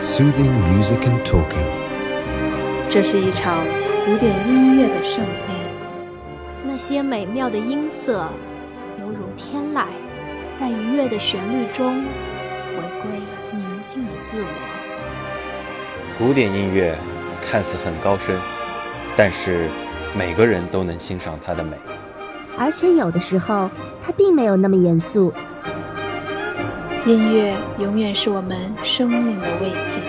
soothing music and talking. 这是一场古典音乐的盛宴，那些美妙的音色犹如天籁，在愉悦的旋律中回归宁静的自我。古典音乐看似很高深，但是每个人都能欣赏它的美。而且有的时候，它并没有那么严肃。音乐永远是我们生命的慰藉。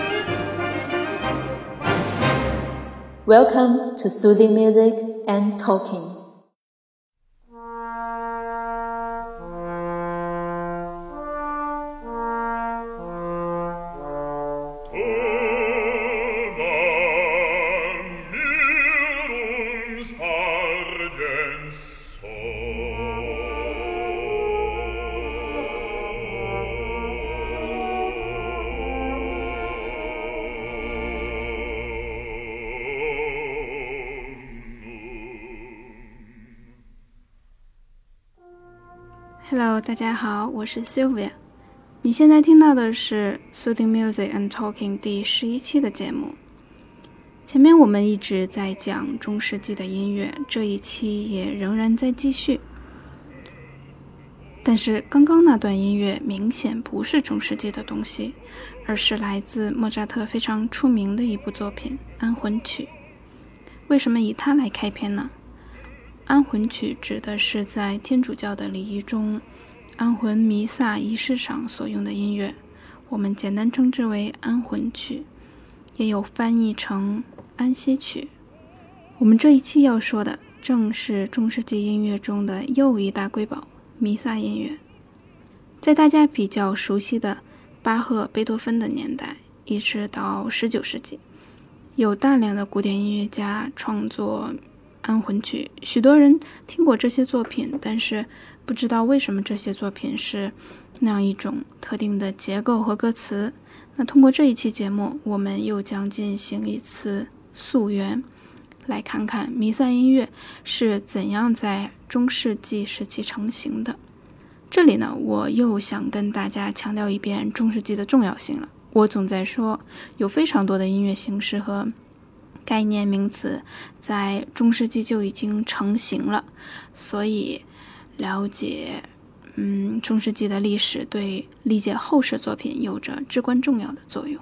Welcome to soothing music and talking. 大家好，我是 Sylvia。你现在听到的是 Soothing Music and Talking 第十一期的节目。前面我们一直在讲中世纪的音乐，这一期也仍然在继续。但是刚刚那段音乐明显不是中世纪的东西，而是来自莫扎特非常出名的一部作品《安魂曲》。为什么以它来开篇呢？安魂曲指的是在天主教的礼仪中，安魂弥撒仪式上所用的音乐，我们简单称之为安魂曲，也有翻译成安息曲。我们这一期要说的正是中世纪音乐中的又一大瑰宝——弥撒音乐。在大家比较熟悉的巴赫、贝多芬的年代，一直到19世纪，有大量的古典音乐家创作。安魂曲，许多人听过这些作品，但是不知道为什么这些作品是那样一种特定的结构和歌词。那通过这一期节目，我们又将进行一次溯源，来看看弥撒音乐是怎样在中世纪时期成型的。这里呢，我又想跟大家强调一遍中世纪的重要性了。我总在说，有非常多的音乐形式和。概念名词在中世纪就已经成型了，所以了解嗯中世纪的历史对理解后世作品有着至关重要的作用。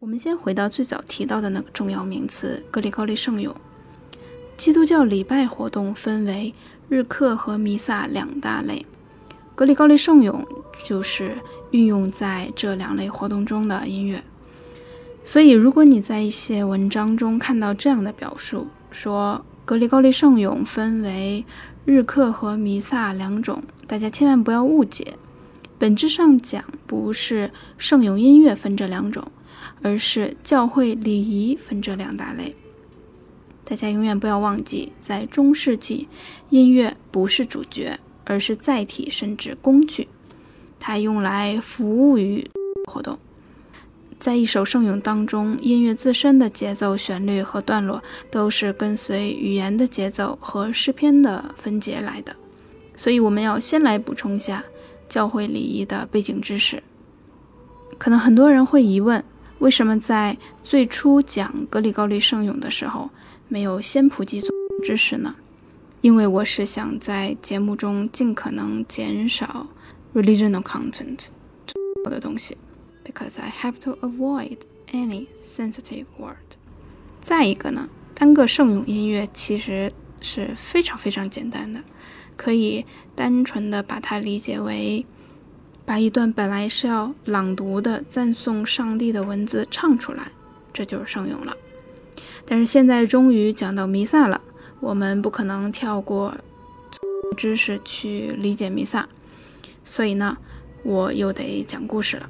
我们先回到最早提到的那个重要名词——格里高利圣咏。基督教礼拜活动分为日课和弥撒两大类，格里高利圣咏就是运用在这两类活动中的音乐。所以，如果你在一些文章中看到这样的表述，说格里高利圣咏分为日课和弥撒两种，大家千万不要误解。本质上讲，不是圣咏音乐分这两种。而是教会礼仪分这两大类。大家永远不要忘记，在中世纪，音乐不是主角，而是载体甚至工具，它用来服务于活动。在一首圣咏当中，音乐自身的节奏、旋律和段落都是跟随语言的节奏和诗篇的分节来的。所以，我们要先来补充下教会礼仪的背景知识。可能很多人会疑问。为什么在最初讲格里高利圣咏的时候，没有先普及知识呢？因为我是想在节目中尽可能减少 religional content 的东西，because I have to avoid any sensitive word。再一个呢，单个圣咏音乐其实是非常非常简单的，可以单纯的把它理解为。把一段本来是要朗读的赞颂上帝的文字唱出来，这就是圣咏了。但是现在终于讲到弥撒了，我们不可能跳过知识去理解弥撒，所以呢，我又得讲故事了。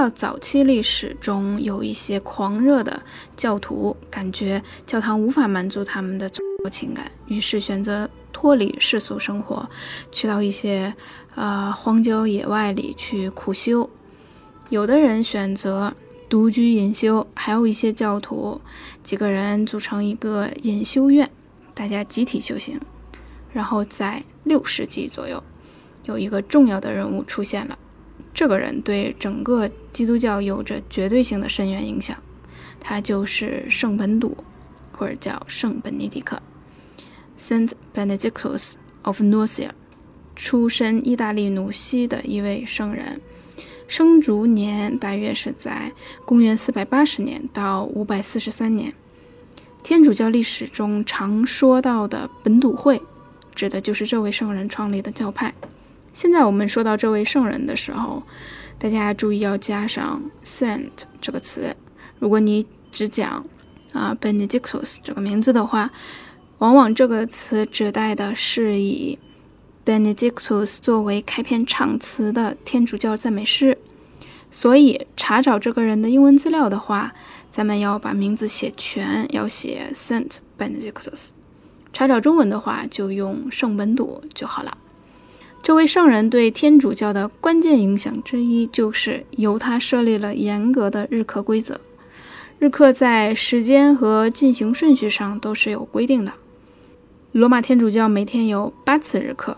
教早期历史中有一些狂热的教徒，感觉教堂无法满足他们的宗教情感，于是选择脱离世俗生活，去到一些呃荒郊野外里去苦修。有的人选择独居隐修，还有一些教徒几个人组成一个隐修院，大家集体修行。然后在六世纪左右，有一个重要的人物出现了。这个人对整个基督教有着绝对性的深远影响，他就是圣本笃，或者叫圣本尼迪克 （Saint Benedictus of Nursia），出身意大利努西的一位圣人，生卒年大约是在公元480年到543年。天主教历史中常说到的本笃会，指的就是这位圣人创立的教派。现在我们说到这位圣人的时候，大家注意要加上 “saint” 这个词。如果你只讲啊 Benedictus 这个名字的话，往往这个词指代的是以 Benedictus 作为开篇唱词的天主教赞美诗。所以查找这个人的英文资料的话，咱们要把名字写全，要写 Saint Benedictus。查找中文的话，就用圣本笃就好了。这位圣人对天主教的关键影响之一，就是由他设立了严格的日课规则。日课在时间和进行顺序上都是有规定的。罗马天主教每天有八次日课，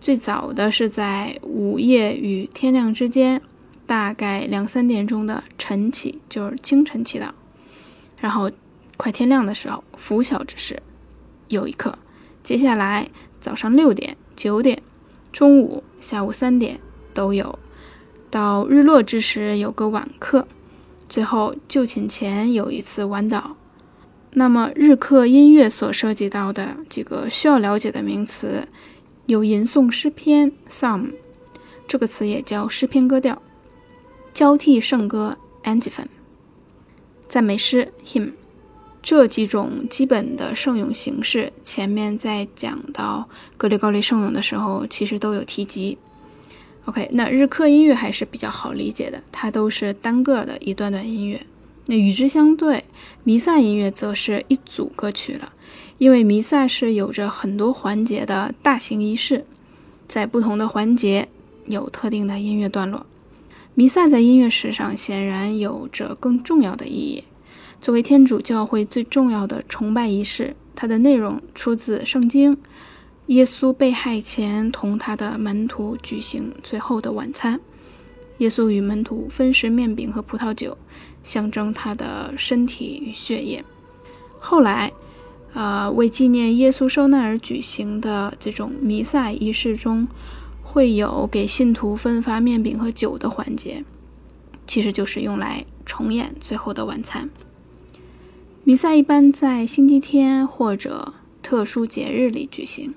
最早的是在午夜与天亮之间，大概两三点钟的晨起，就是清晨祈祷，然后快天亮的时候拂晓之时有一课，接下来早上六点、九点。中午、下午三点都有，到日落之时有个晚课，最后就寝前有一次晚祷。那么日课音乐所涉及到的几个需要了解的名词，有吟诵诗篇 （psalm） 这个词也叫诗篇歌调，交替圣歌 （antiphon），赞美诗 （hymn）。这几种基本的圣咏形式，前面在讲到格里高利圣咏的时候，其实都有提及。OK，那日课音乐还是比较好理解的，它都是单个的一段段音乐。那与之相对，弥撒音乐则是一组歌曲了，因为弥撒是有着很多环节的大型仪式，在不同的环节有特定的音乐段落。弥撒在音乐史上显然有着更重要的意义。作为天主教会最重要的崇拜仪式，它的内容出自圣经。耶稣被害前，同他的门徒举行最后的晚餐。耶稣与门徒分食面饼和葡萄酒，象征他的身体与血液。后来，呃，为纪念耶稣受难而举行的这种弥撒仪式中，会有给信徒分发面饼和酒的环节，其实就是用来重演最后的晚餐。比赛一般在星期天或者特殊节日里举行。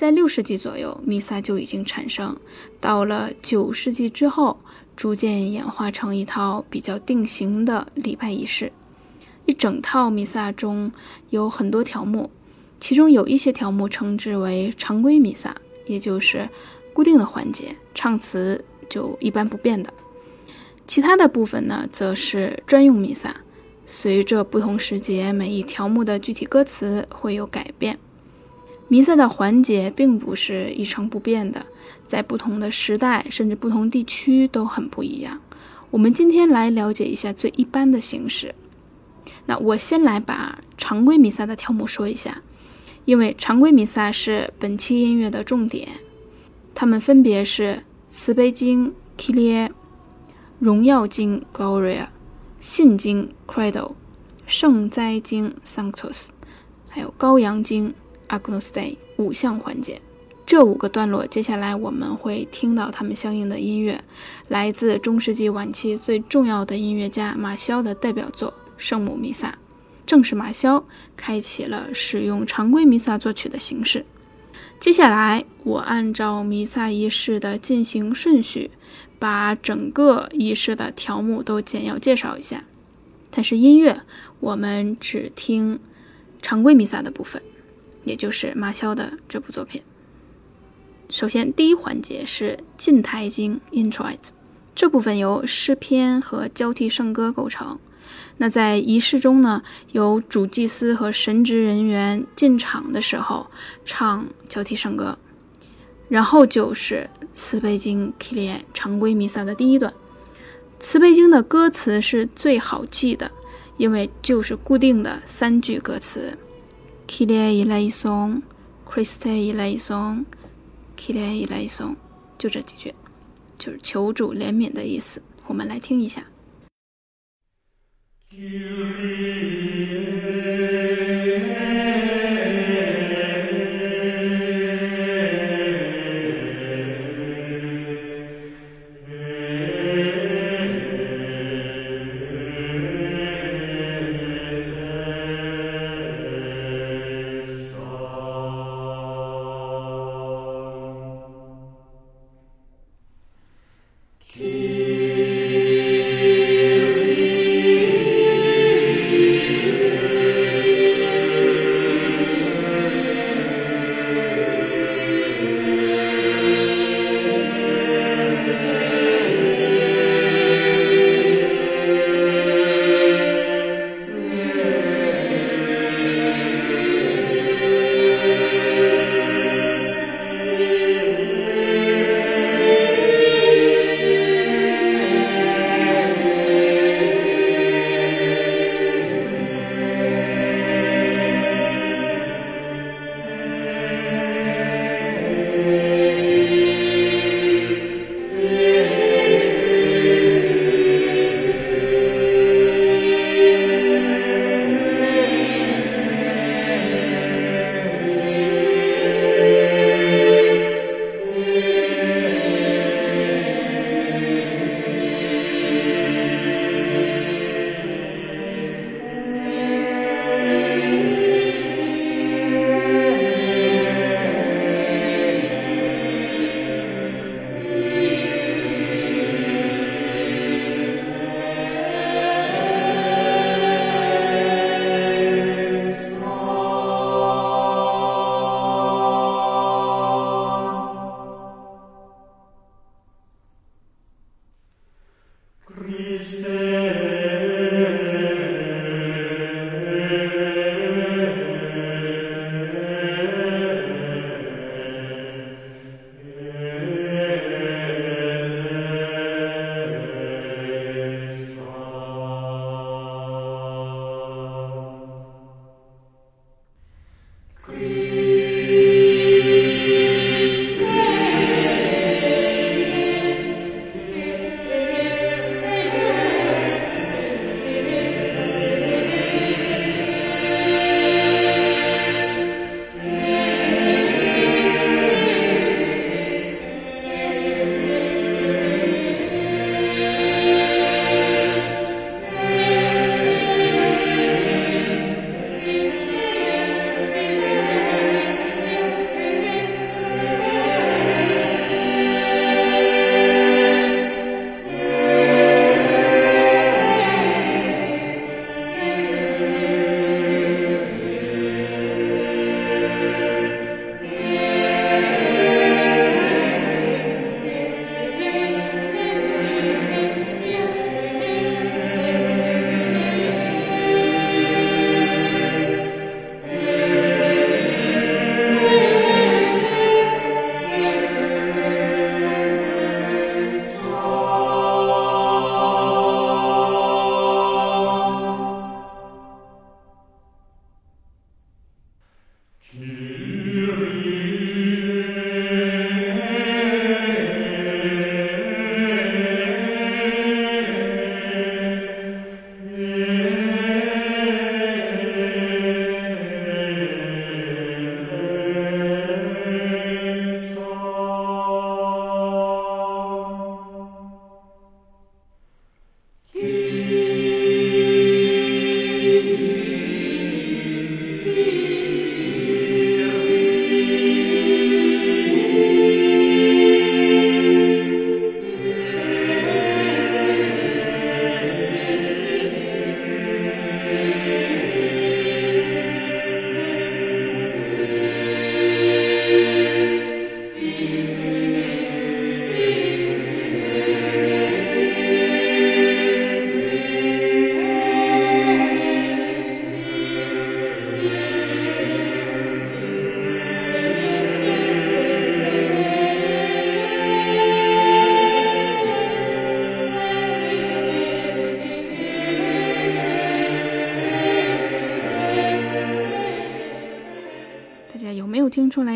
在六世纪左右，弥撒就已经产生。到了九世纪之后，逐渐演化成一套比较定型的礼拜仪式。一整套弥撒中有很多条目，其中有一些条目称之为常规弥撒，也就是固定的环节，唱词就一般不变的。其他的部分呢，则是专用弥撒，随着不同时节，每一条目的具体歌词会有改变。弥撒的环节并不是一成不变的，在不同的时代甚至不同地区都很不一样。我们今天来了解一下最一般的形式。那我先来把常规弥撒的条目说一下，因为常规弥撒是本期音乐的重点。它们分别是慈悲经 k i l i e 荣耀经 Gloria、信经 Credo、圣哉经 （Sanctus），还有羔羊经 （Agnus Dei） 五项环节。这五个段落，接下来我们会听到他们相应的音乐，来自中世纪晚期最重要的音乐家马肖的代表作《圣母弥撒》。正是马肖开启了使用常规弥撒作曲的形式。接下来，我按照弥撒仪式的进行顺序，把整个仪式的条目都简要介绍一下。但是音乐，我们只听常规弥撒的部分，也就是马肖的这部作品。首先，第一环节是进台经 （Introit），这部分由诗篇和交替圣歌构成。那在仪式中呢，由主祭司和神职人员进场的时候唱交替圣歌，然后就是慈悲经 Kyrie 常规弥撒的第一段。慈悲经的歌词是最好记的，因为就是固定的三句歌词：Kyrie eleison，Christe eleison，Kyrie eleison，就这几句，就是求主怜悯的意思。我们来听一下。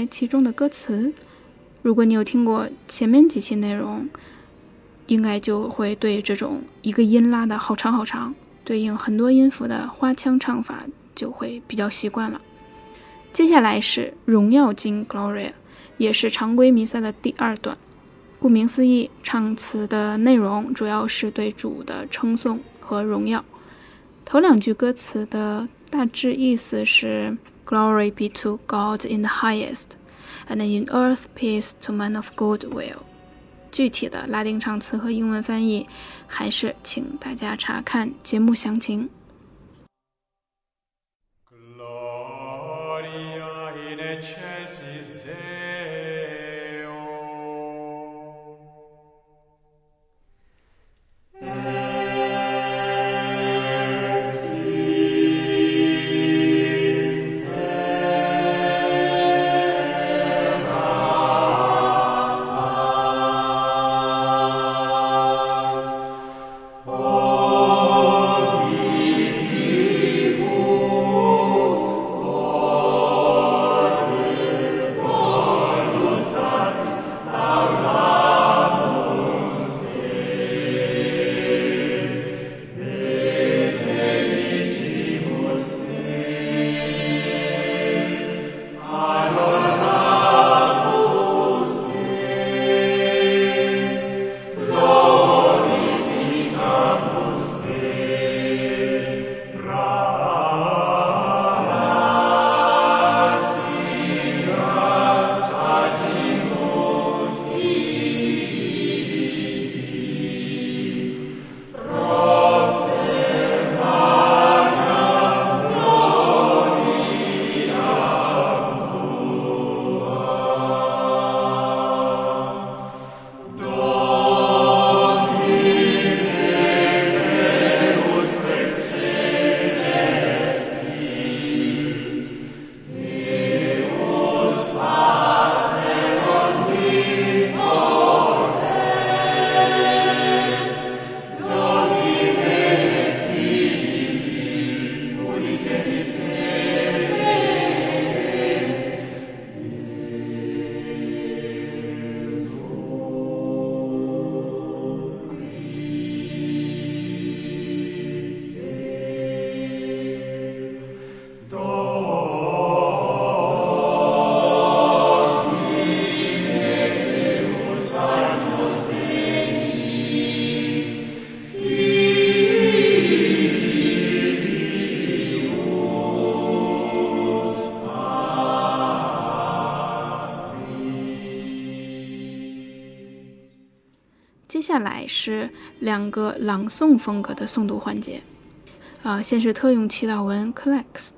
其中的歌词？如果你有听过前面几期内容，应该就会对这种一个音拉的好长好长，对应很多音符的花腔唱法就会比较习惯了。接下来是荣耀经 Gloria，也是常规弥撒的第二段。顾名思义，唱词的内容主要是对主的称颂和荣耀。头两句歌词的大致意思是 “Glory be to God in the highest, and in earth peace to men of good will。”具体的拉丁唱词和英文翻译，还是请大家查看节目详情。接下 是两个朗诵风格的诵读环节，啊，先是特用祈祷文 Collects，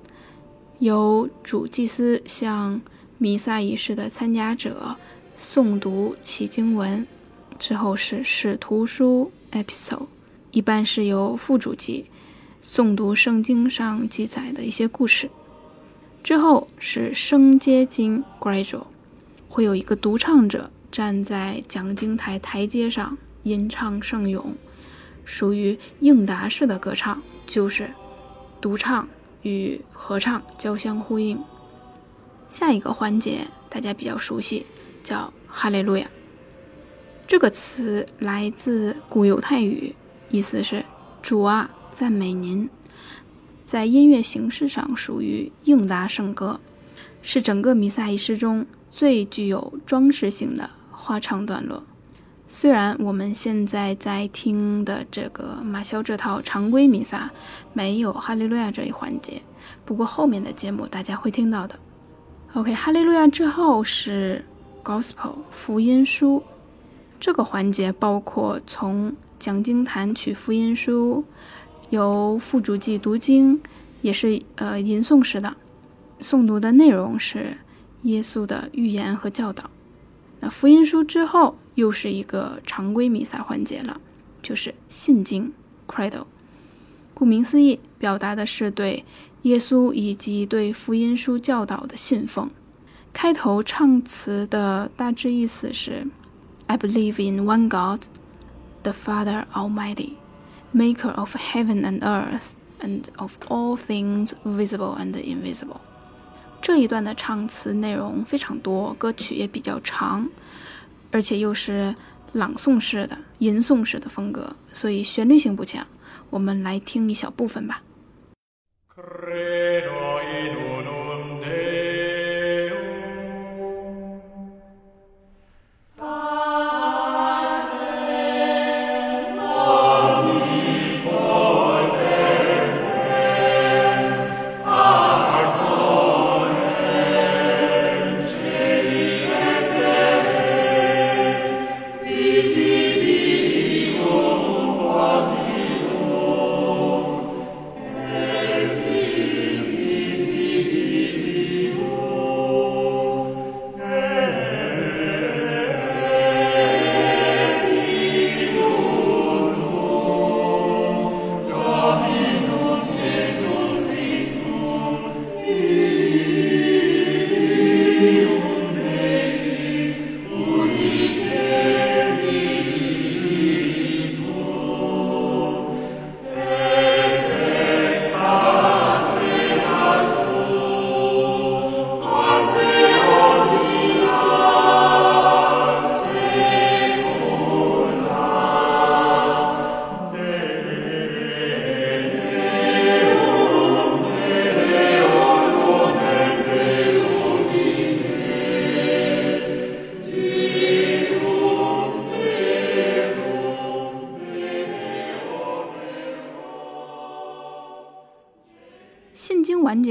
由主祭司向弥撒仪式的参加者诵读其经文，之后是使徒书 Epistle，一般是由副主祭诵读圣经上记载的一些故事，之后是升阶经 Gradual，会有一个独唱者站在讲经台台阶上。吟唱圣咏，属于应答式的歌唱，就是独唱与合唱交相呼应。下一个环节大家比较熟悉，叫哈利路亚。这个词来自古犹太语，意思是主啊，赞美您。在音乐形式上属于应答圣歌，是整个弥撒仪式中最具有装饰性的花唱段落。虽然我们现在在听的这个马肖这套常规弥撒没有哈利路亚这一环节，不过后面的节目大家会听到的。OK，哈利路亚之后是 Gospel 福音书，这个环节包括从讲经坛取福音书，由副主祭读经，也是呃吟诵式的，诵读的内容是耶稣的预言和教导。那福音书之后。又是一个常规弥撒环节了，就是信经 （Credo）。顾名思义，表达的是对耶稣以及对福音书教导的信奉。开头唱词的大致意思是：“I believe in one God, the Father Almighty, Maker of heaven and earth, and of all things visible and invisible。”这一段的唱词内容非常多，歌曲也比较长，而且又是朗诵式的、吟诵式的风格，所以旋律性不强。我们来听一小部分吧。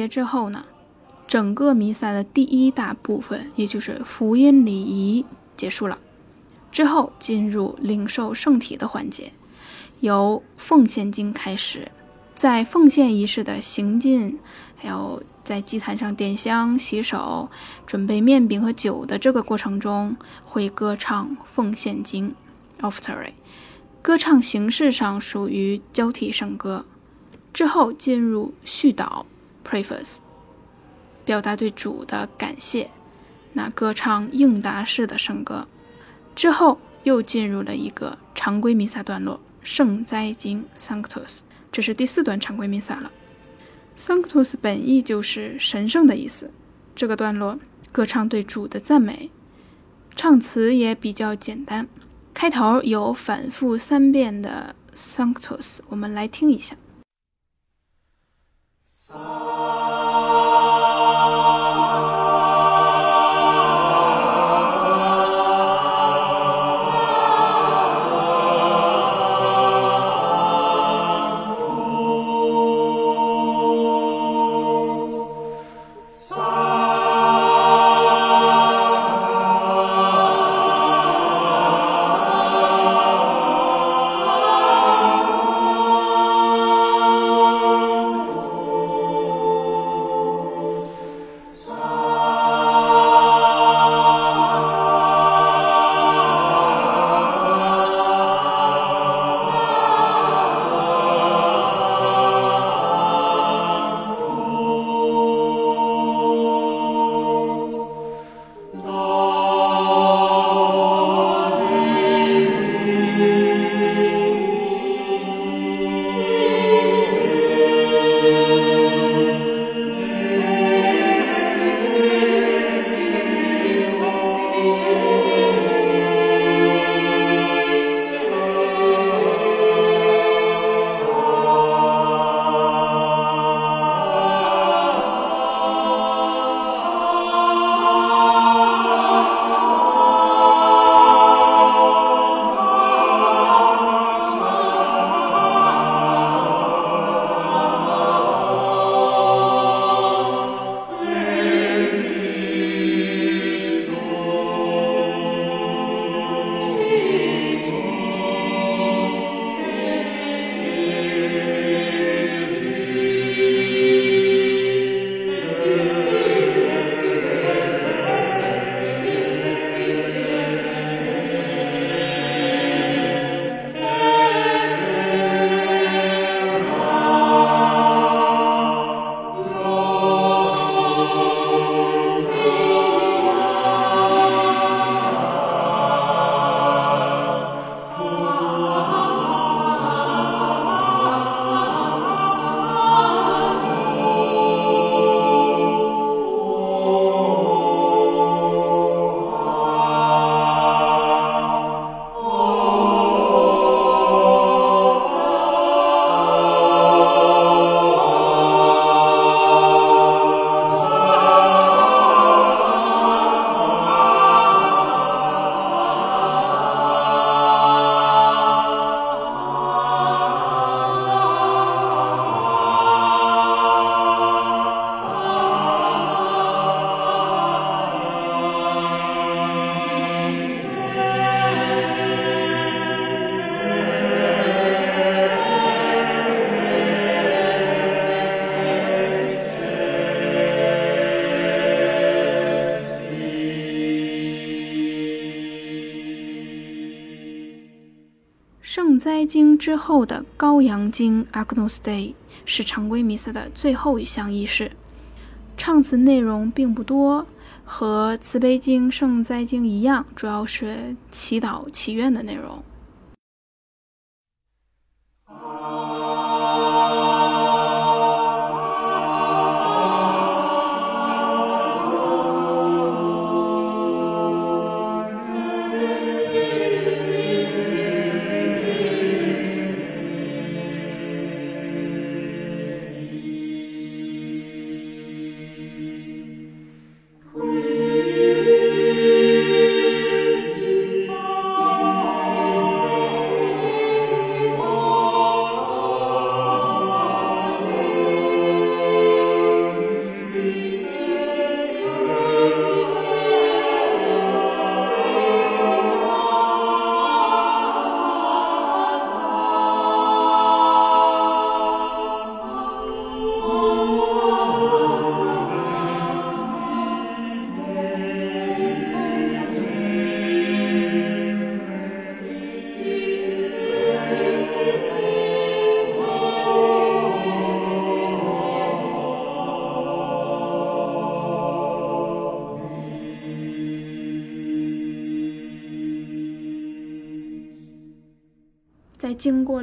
之后呢，整个弥撒的第一大部分，也就是福音礼仪结束了。之后进入领受圣体的环节，由奉献经开始，在奉献仪式的行进，还有在祭坛上点香、洗手、准备面饼和酒的这个过程中，会歌唱奉献经 （Offertory）。歌唱形式上属于交替圣歌。之后进入序祷 （Preface），表达对主的感谢。那歌唱应答式的圣歌。之后又进入了一个常规弥撒段落——圣哉经 （Sanctus）。这是第四段常规弥撒了。Sanctus 本意就是神圣的意思。这个段落歌唱对主的赞美，唱词也比较简单。开头有反复三遍的 Sanctus，我们来听一下。灾之后的羔羊经 Agnus Dei 是常规弥撒的最后一项仪式，唱词内容并不多，和慈悲经、圣灾经一样，主要是祈祷祈愿的内容。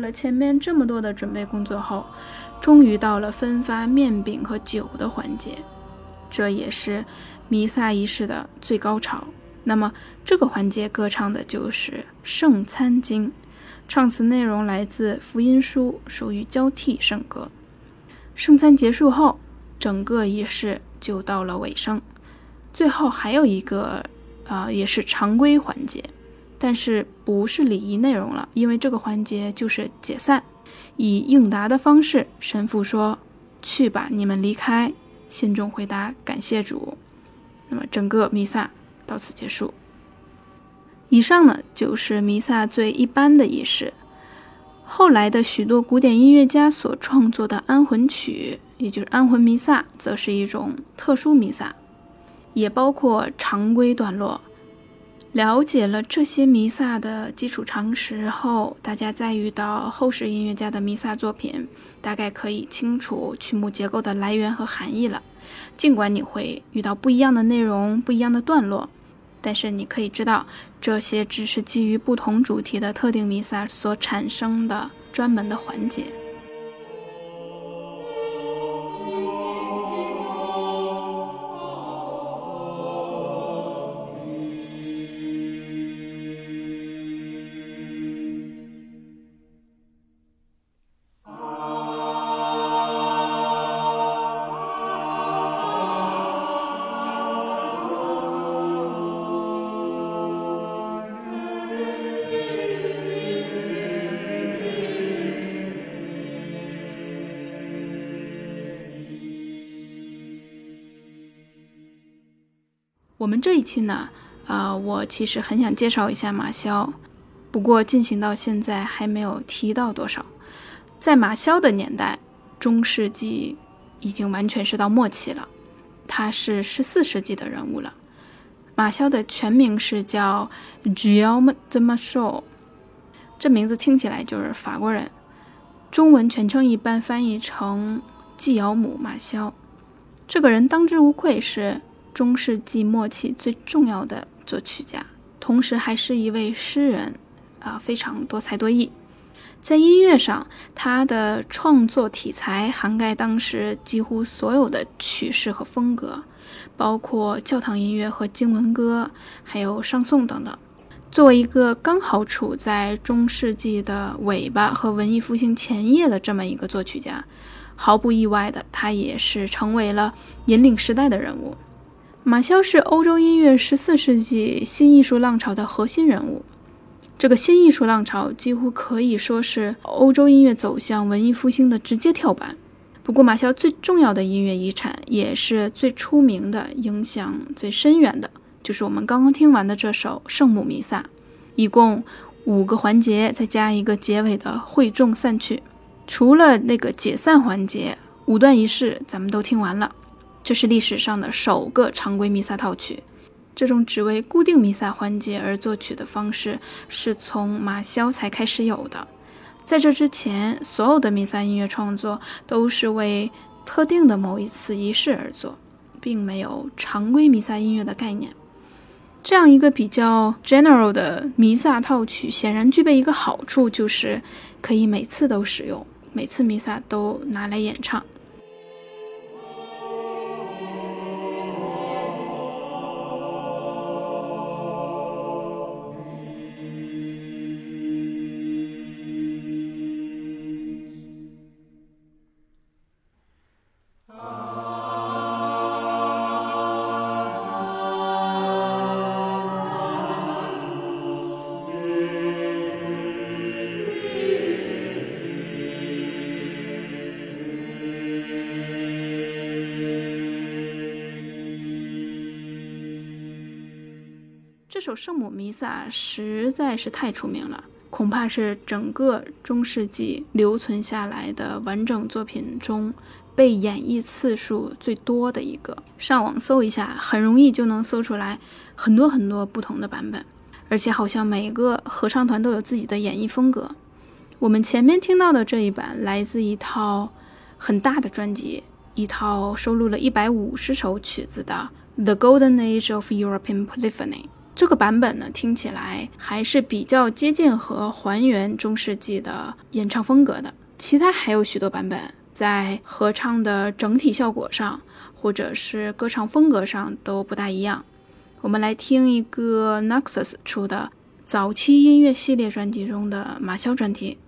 了前面这么多的准备工作后，终于到了分发面饼和酒的环节，这也是弥撒仪式的最高潮。那么这个环节歌唱的就是圣餐经，唱词内容来自福音书，属于交替圣歌。圣餐结束后，整个仪式就到了尾声。最后还有一个，呃，也是常规环节。但是不是礼仪内容了，因为这个环节就是解散，以应答的方式，神父说：“去吧，你们离开。”信众回答：“感谢主。”那么整个弥撒到此结束。以上呢就是弥撒最一般的仪式。后来的许多古典音乐家所创作的安魂曲，也就是安魂弥撒，则是一种特殊弥撒，也包括常规段落。了解了这些弥撒的基础常识后，大家再遇到后世音乐家的弥撒作品，大概可以清楚曲目结构的来源和含义了。尽管你会遇到不一样的内容、不一样的段落，但是你可以知道，这些只是基于不同主题的特定弥撒所产生的专门的环节。我们这一期呢，呃，我其实很想介绍一下马萧，不过进行到现在还没有提到多少。在马萧的年代，中世纪已经完全是到末期了，他是十四世纪的人物了。马萧的全名是叫 Guillaume de Machaut，这名字听起来就是法国人。中文全称一般翻译成季尧姆马萧。这个人当之无愧是。中世纪末期最重要的作曲家，同时还是一位诗人，啊，非常多才多艺。在音乐上，他的创作题材涵盖当时几乎所有的曲式和风格，包括教堂音乐和经文歌，还有上颂等等。作为一个刚好处在中世纪的尾巴和文艺复兴前夜的这么一个作曲家，毫不意外的，他也是成为了引领时代的人物。马肖是欧洲音乐十四世纪新艺术浪潮的核心人物。这个新艺术浪潮几乎可以说是欧洲音乐走向文艺复兴的直接跳板。不过，马肖最重要的音乐遗产，也是最出名的、影响最深远的，就是我们刚刚听完的这首《圣母弥撒》，一共五个环节，再加一个结尾的会众散去。除了那个解散环节，五段仪式咱们都听完了。这是历史上的首个常规弥撒套曲。这种只为固定弥撒环节而作曲的方式，是从马肖才开始有的。在这之前，所有的弥撒音乐创作都是为特定的某一次仪式而做，并没有常规弥撒音乐的概念。这样一个比较 general 的弥撒套曲，显然具备一个好处，就是可以每次都使用，每次弥撒都拿来演唱。圣母弥撒实在是太出名了，恐怕是整个中世纪留存下来的完整作品中被演绎次数最多的一个。上网搜一下，很容易就能搜出来很多很多不同的版本，而且好像每个合唱团都有自己的演绎风格。我们前面听到的这一版来自一套很大的专辑，一套收录了一百五十首曲子的《The Golden Age of European Polyphony》。这个版本呢，听起来还是比较接近和还原中世纪的演唱风格的。其他还有许多版本，在合唱的整体效果上，或者是歌唱风格上都不大一样。我们来听一个 Naxos 出的早期音乐系列专辑中的马肖专题，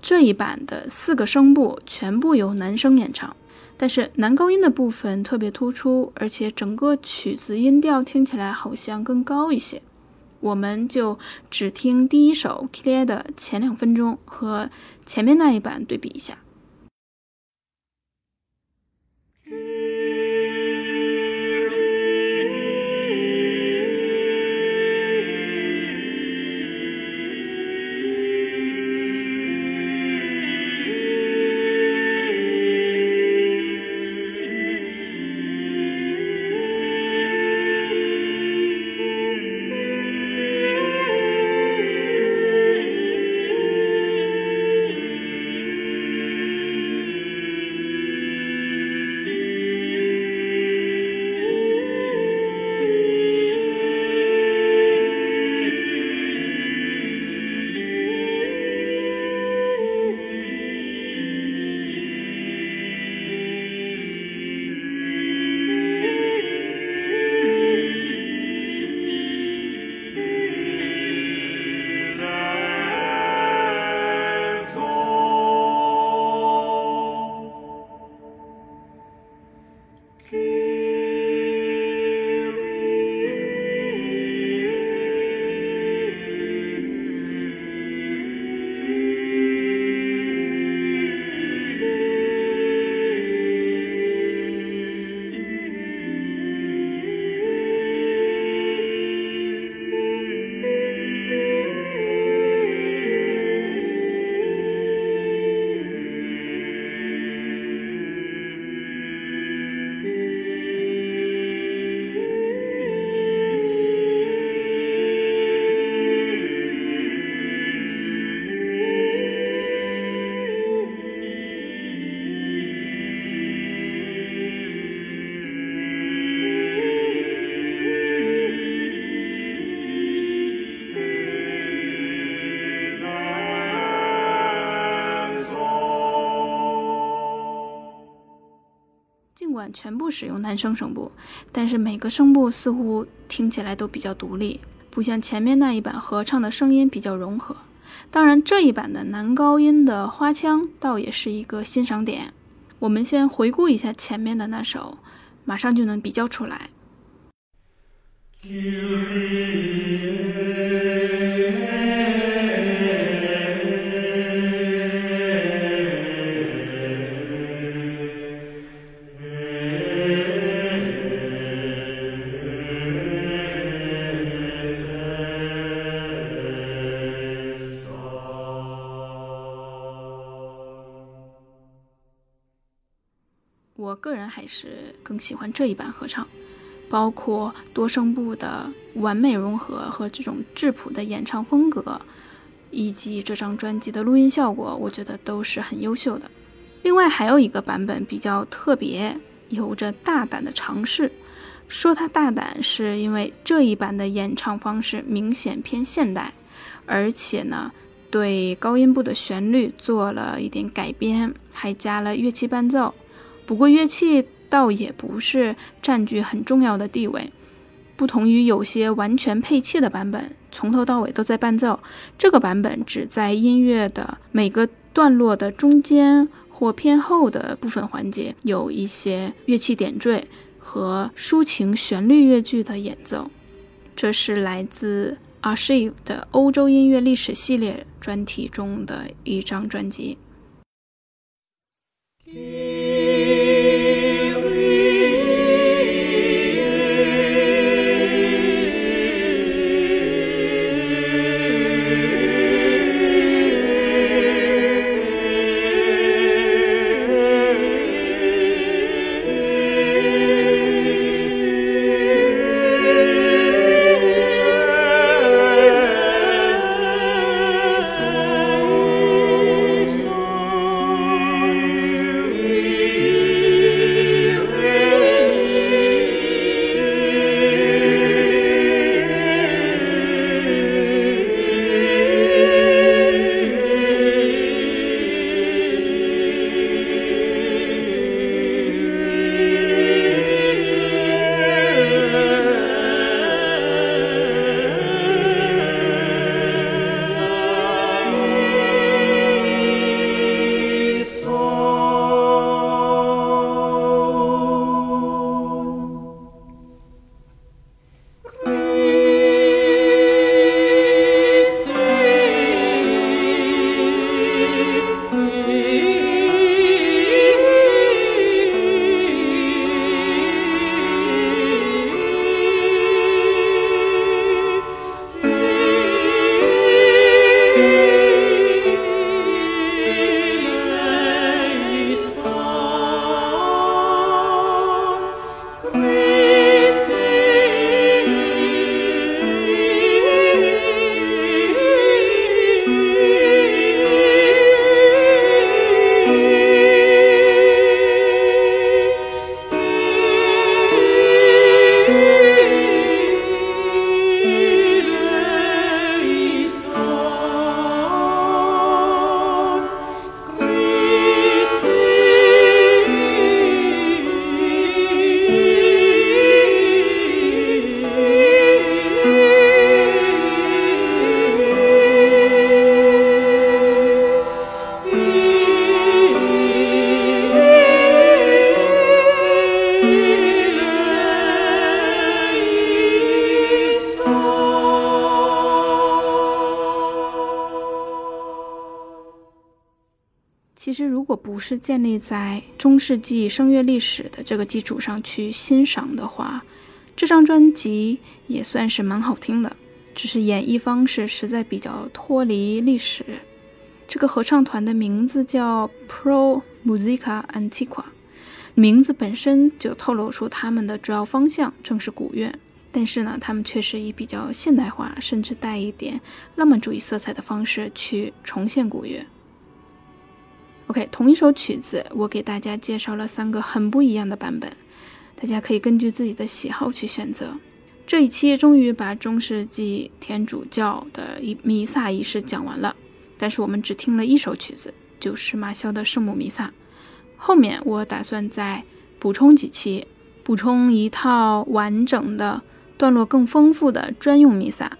这一版的四个声部全部由男生演唱。但是男高音的部分特别突出，而且整个曲子音调听起来好像更高一些。我们就只听第一首《Clear》的前两分钟，和前面那一版对比一下。全部使用男声声部，但是每个声部似乎听起来都比较独立，不像前面那一版合唱的声音比较融合。当然，这一版的男高音的花腔倒也是一个欣赏点。我们先回顾一下前面的那首，马上就能比较出来。还是更喜欢这一版合唱，包括多声部的完美融合和这种质朴的演唱风格，以及这张专辑的录音效果，我觉得都是很优秀的。另外还有一个版本比较特别，有着大胆的尝试。说它大胆，是因为这一版的演唱方式明显偏现代，而且呢，对高音部的旋律做了一点改编，还加了乐器伴奏。不过乐器倒也不是占据很重要的地位，不同于有些完全配器的版本，从头到尾都在伴奏。这个版本只在音乐的每个段落的中间或偏后的部分环节有一些乐器点缀和抒情旋律乐句的演奏。这是来自 Archive 的欧洲音乐历史系列专题中的一张专辑。是建立在中世纪声乐历史的这个基础上去欣赏的话，这张专辑也算是蛮好听的。只是演绎方式实在比较脱离历史。这个合唱团的名字叫 Pro Musica Antiqua，名字本身就透露出他们的主要方向正是古乐。但是呢，他们却是以比较现代化，甚至带一点浪漫主义色彩的方式去重现古乐。OK，同一首曲子，我给大家介绍了三个很不一样的版本，大家可以根据自己的喜好去选择。这一期终于把中世纪天主教的一弥撒仪式讲完了，但是我们只听了一首曲子，就是马肖的圣母弥撒。后面我打算再补充几期，补充一套完整的、段落更丰富的专用弥撒。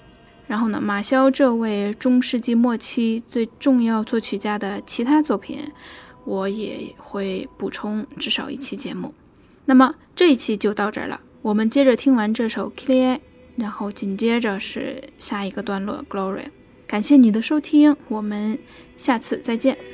然后呢，马肖这位中世纪末期最重要作曲家的其他作品，我也会补充至少一期节目。那么这一期就到这儿了，我们接着听完这首《k i l i e》，然后紧接着是下一个段落《Gloria》。感谢你的收听，我们下次再见。